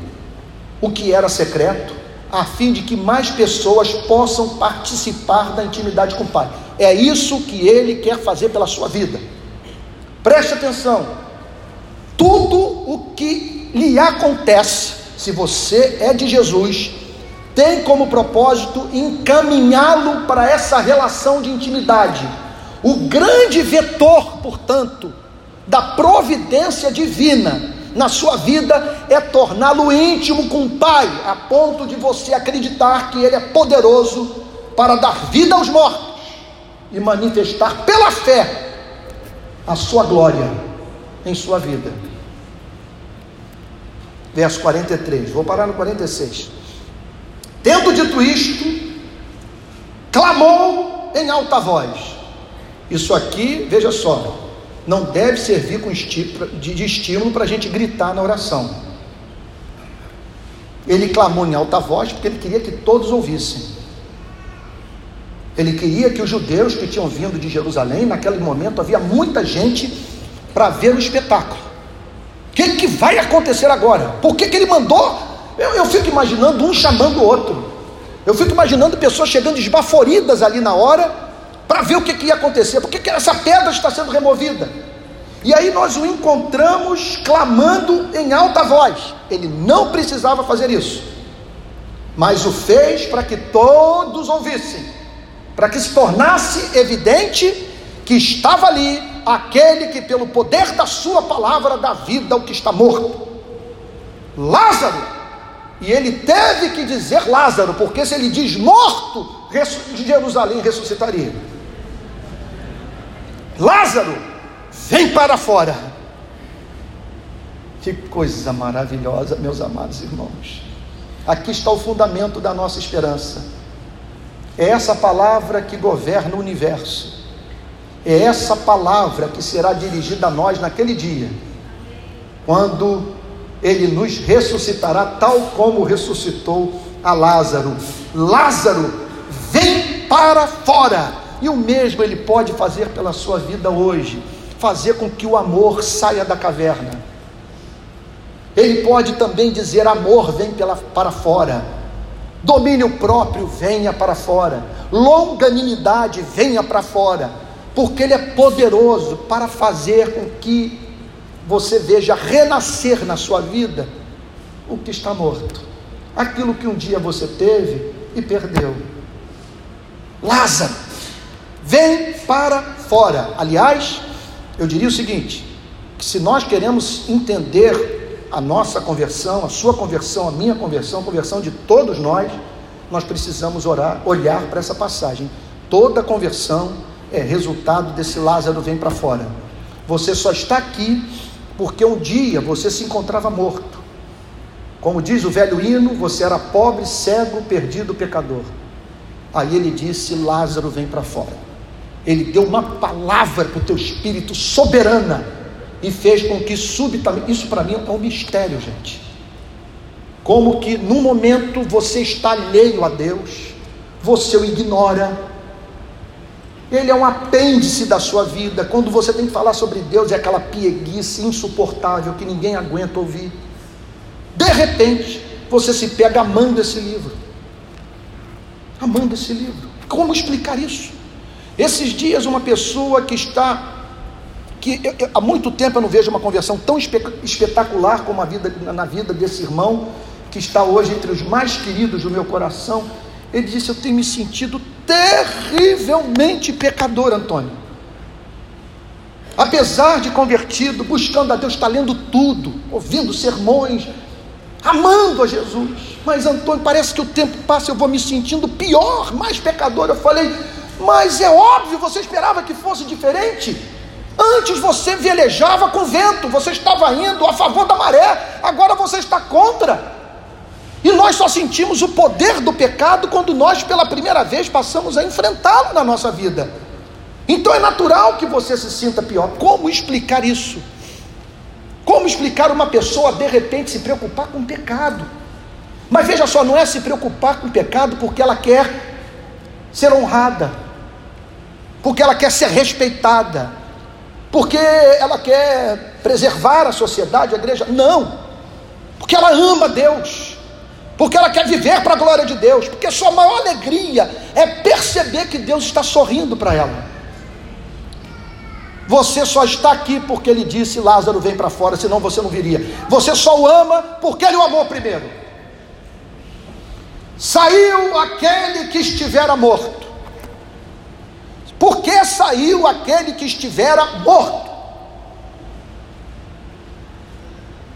o que era secreto, a fim de que mais pessoas possam participar da intimidade com o Pai. É isso que ele quer fazer pela sua vida. Preste atenção. Tudo o que lhe acontece, se você é de Jesus, tem como propósito encaminhá-lo para essa relação de intimidade. O grande vetor, portanto, da providência divina na sua vida é torná-lo íntimo com o Pai, a ponto de você acreditar que Ele é poderoso para dar vida aos mortos e manifestar pela fé a sua glória em sua vida. Verso 43, vou parar no 46. Tendo dito isto, clamou em alta voz. Isso aqui, veja só, não deve servir de estímulo para a gente gritar na oração. Ele clamou em alta voz porque ele queria que todos ouvissem. Ele queria que os judeus que tinham vindo de Jerusalém, naquele momento havia muita gente para ver o espetáculo. Que, que vai acontecer agora? Por que, que ele mandou? Eu, eu fico imaginando um chamando o outro. Eu fico imaginando pessoas chegando esbaforidas ali na hora para ver o que, que, ia acontecer, por que essa pedra está sendo removida. E aí nós o encontramos clamando em alta voz. Ele não precisava fazer isso, mas o fez para que todos ouvissem, para que se tornasse evidente que estava ali aquele que, pelo poder da Sua palavra, dá vida ao que está morto. Lázaro. E ele teve que dizer Lázaro, porque se ele diz morto, Jerusalém ressuscitaria. Lázaro, vem para fora. Que coisa maravilhosa, meus amados irmãos. Aqui está o fundamento da nossa esperança. É essa palavra que governa o universo. É essa palavra que será dirigida a nós naquele dia, quando ele nos ressuscitará, tal como ressuscitou a Lázaro. Lázaro, vem para fora. E o mesmo ele pode fazer pela sua vida hoje fazer com que o amor saia da caverna. Ele pode também dizer: amor vem pela, para fora, domínio próprio venha para fora, longanimidade venha para fora, porque Ele é poderoso para fazer com que você veja renascer na sua vida o que está morto, aquilo que um dia você teve e perdeu. Lázaro, vem para fora. Aliás, eu diria o seguinte: que se nós queremos entender a nossa conversão, a sua conversão, a minha conversão, a conversão de todos nós, nós precisamos orar, olhar para essa passagem. Toda conversão é resultado desse Lázaro vem para fora. Você só está aqui porque um dia você se encontrava morto. Como diz o velho hino, você era pobre, cego, perdido, pecador. Aí ele disse: Lázaro vem para fora. Ele deu uma palavra para o teu espírito soberana e fez com que subitamente, isso para mim é um mistério, gente. Como que num momento você está alheio a Deus, você o ignora, ele é um apêndice da sua vida. Quando você tem que falar sobre Deus, é aquela pieguice insuportável que ninguém aguenta ouvir. De repente, você se pega amando esse livro. Amando esse livro. Como explicar isso? Esses dias, uma pessoa que está, que eu, eu, há muito tempo eu não vejo uma conversão tão espe espetacular como a vida, na vida desse irmão, que está hoje entre os mais queridos do meu coração. Ele disse: Eu tenho me sentido terrivelmente pecador, Antônio. Apesar de convertido, buscando a Deus, está lendo tudo, ouvindo sermões, amando a Jesus. Mas, Antônio, parece que o tempo passa, eu vou me sentindo pior, mais pecador. Eu falei, mas é óbvio, você esperava que fosse diferente. Antes você velejava com vento, você estava indo a favor da maré, agora você está contra. E nós só sentimos o poder do pecado quando nós, pela primeira vez, passamos a enfrentá-lo na nossa vida. Então é natural que você se sinta pior. Como explicar isso? Como explicar uma pessoa de repente se preocupar com pecado? Mas veja só, não é se preocupar com pecado porque ela quer ser honrada porque ela quer ser respeitada, porque ela quer preservar a sociedade, a igreja. Não, porque ela ama Deus, porque ela quer viver para a glória de Deus, porque sua maior alegria é perceber que Deus está sorrindo para ela. Você só está aqui porque ele disse: Lázaro vem para fora, senão você não viria. Você só o ama porque ele o amou primeiro. Saiu aquele que estivera morto porque saiu aquele que estivera morto.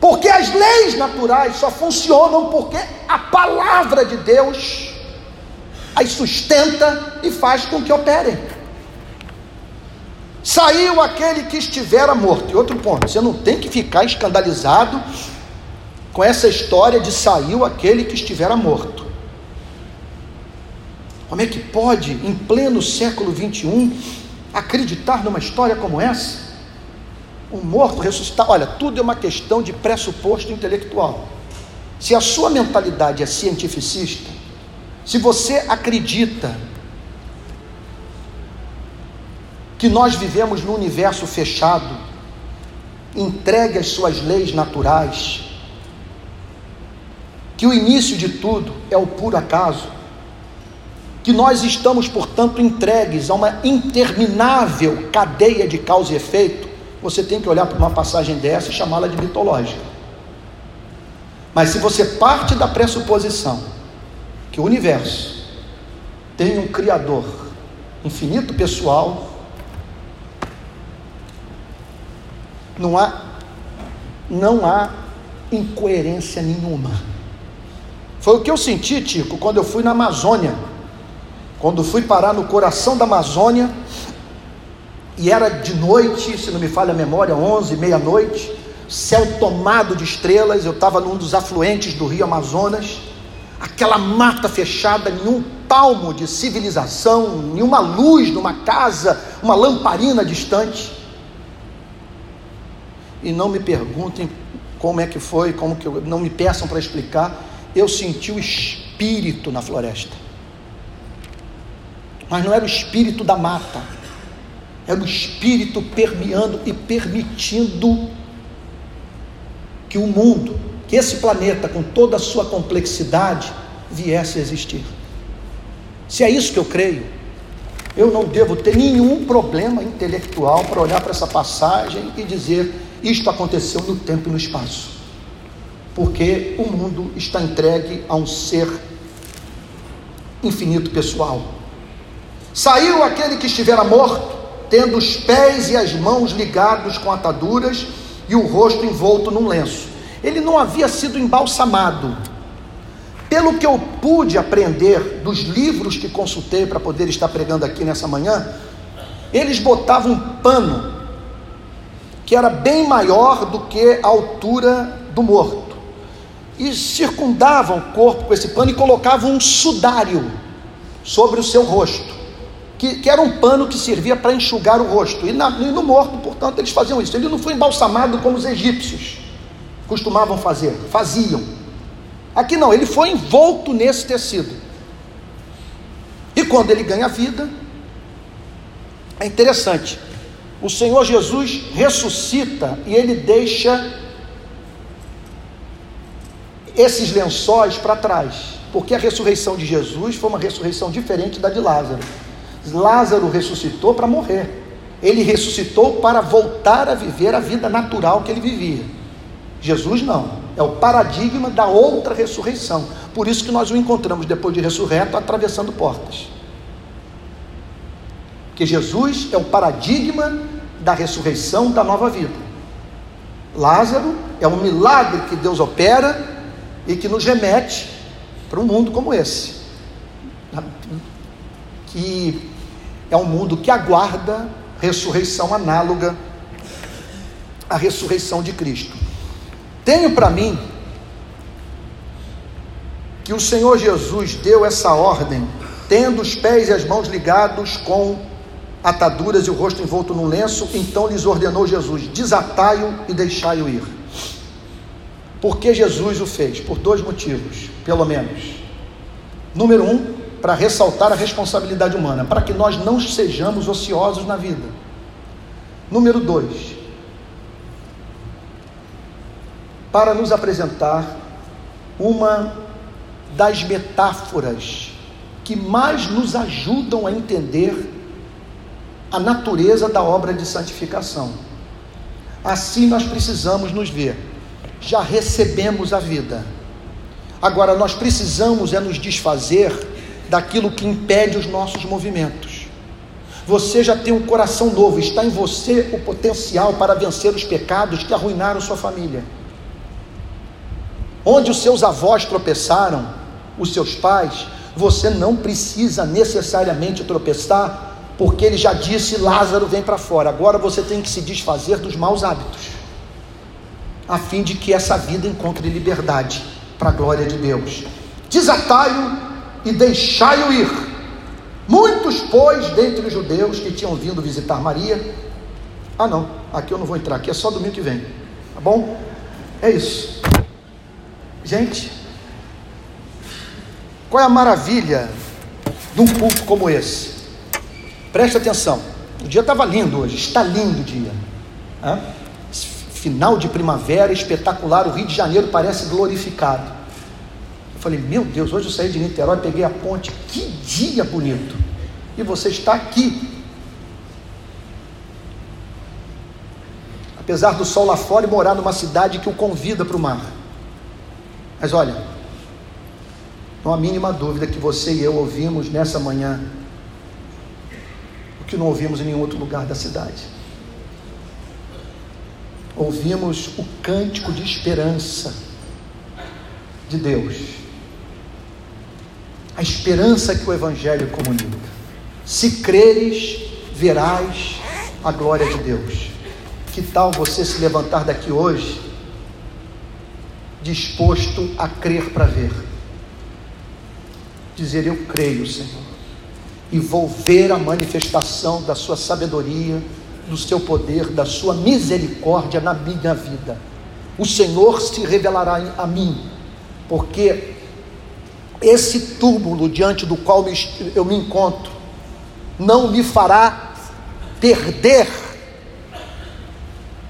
Porque as leis naturais só funcionam porque a palavra de Deus as sustenta e faz com que operem. Saiu aquele que estivera morto. E outro ponto, você não tem que ficar escandalizado com essa história de saiu aquele que estivera morto. Como é que pode, em pleno século 21, acreditar numa história como essa? Um morto ressuscitar. Olha, tudo é uma questão de pressuposto intelectual. Se a sua mentalidade é cientificista, se você acredita que nós vivemos num universo fechado, entregue às suas leis naturais, que o início de tudo é o puro acaso, que nós estamos, portanto, entregues a uma interminável cadeia de causa e efeito, você tem que olhar para uma passagem dessa e chamá-la de mitológica. Mas se você parte da pressuposição que o universo tem um Criador infinito pessoal, não há, não há incoerência nenhuma. Foi o que eu senti, Tico, quando eu fui na Amazônia. Quando fui parar no coração da Amazônia, e era de noite, se não me falha a memória, 11, meia-noite, céu tomado de estrelas, eu estava num dos afluentes do rio Amazonas, aquela mata fechada, nenhum palmo de civilização, nenhuma luz numa casa, uma lamparina distante. E não me perguntem como é que foi, como que eu, não me peçam para explicar. Eu senti o espírito na floresta. Mas não era o espírito da mata. Era o espírito permeando e permitindo que o mundo, que esse planeta, com toda a sua complexidade, viesse a existir. Se é isso que eu creio, eu não devo ter nenhum problema intelectual para olhar para essa passagem e dizer isto aconteceu no tempo e no espaço. Porque o mundo está entregue a um ser infinito pessoal. Saiu aquele que estivera morto, tendo os pés e as mãos ligados com ataduras e o rosto envolto num lenço. Ele não havia sido embalsamado. Pelo que eu pude aprender dos livros que consultei para poder estar pregando aqui nessa manhã, eles botavam um pano que era bem maior do que a altura do morto. E circundavam o corpo com esse pano e colocavam um sudário sobre o seu rosto, que, que era um pano que servia para enxugar o rosto. E, na, e no morto, portanto, eles faziam isso. Ele não foi embalsamado como os egípcios costumavam fazer, faziam. Aqui não, ele foi envolto nesse tecido. E quando ele ganha vida, é interessante o Senhor Jesus ressuscita e ele deixa esses lençóis para trás, porque a ressurreição de Jesus foi uma ressurreição diferente da de Lázaro. Lázaro ressuscitou para morrer, ele ressuscitou para voltar a viver a vida natural que ele vivia. Jesus não, é o paradigma da outra ressurreição. Por isso que nós o encontramos depois de ressurreto atravessando portas. Que Jesus é o paradigma da ressurreição da nova vida. Lázaro é um milagre que Deus opera e que nos remete para um mundo como esse, que é um mundo que aguarda ressurreição análoga à ressurreição de Cristo. Tenho para mim que o Senhor Jesus deu essa ordem, tendo os pés e as mãos ligados com ataduras e o rosto envolto num lenço, então lhes ordenou Jesus: desatai-o e deixai-o ir. Por que Jesus o fez? Por dois motivos, pelo menos. Número um, para ressaltar a responsabilidade humana, para que nós não sejamos ociosos na vida. Número dois, para nos apresentar uma das metáforas que mais nos ajudam a entender a natureza da obra de santificação. Assim nós precisamos nos ver. Já recebemos a vida. Agora nós precisamos é nos desfazer daquilo que impede os nossos movimentos. Você já tem um coração novo, está em você o potencial para vencer os pecados que arruinaram sua família. Onde os seus avós tropeçaram, os seus pais, você não precisa necessariamente tropeçar porque ele já disse: Lázaro vem para fora. Agora você tem que se desfazer dos maus hábitos, a fim de que essa vida encontre liberdade para a glória de Deus. Desatai-o e deixai-o ir. Muitos, pois, dentre os judeus que tinham vindo visitar Maria, ah não, aqui eu não vou entrar, aqui é só domingo que vem, tá bom? É isso. Gente, qual é a maravilha de um culto como esse? Preste atenção. O dia estava lindo hoje, está lindo o dia. Hã? Final de primavera, espetacular. O Rio de Janeiro parece glorificado. Falei, meu Deus, hoje eu saí de Niterói, peguei a ponte. Que dia bonito! E você está aqui. Apesar do sol lá fora e morar numa cidade que o convida para o mar. Mas olha, não há mínima dúvida que você e eu ouvimos nessa manhã o que não ouvimos em nenhum outro lugar da cidade. Ouvimos o cântico de esperança de Deus. A esperança que o Evangelho comunica. Se creres, verás a glória de Deus. Que tal você se levantar daqui hoje, disposto a crer para ver? dizer: Eu creio, Senhor, e vou ver a manifestação da Sua sabedoria, do Seu poder, da Sua misericórdia na minha vida. O Senhor se revelará a mim, porque esse túmulo diante do qual eu me encontro não me fará perder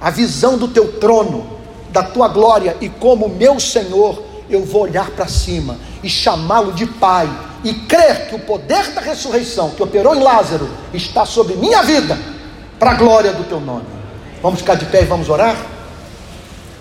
a visão do teu trono, da tua glória, e como meu Senhor, eu vou olhar para cima e chamá-lo de Pai e crer que o poder da ressurreição que operou em Lázaro está sobre minha vida, para a glória do teu nome. Vamos ficar de pé e vamos orar?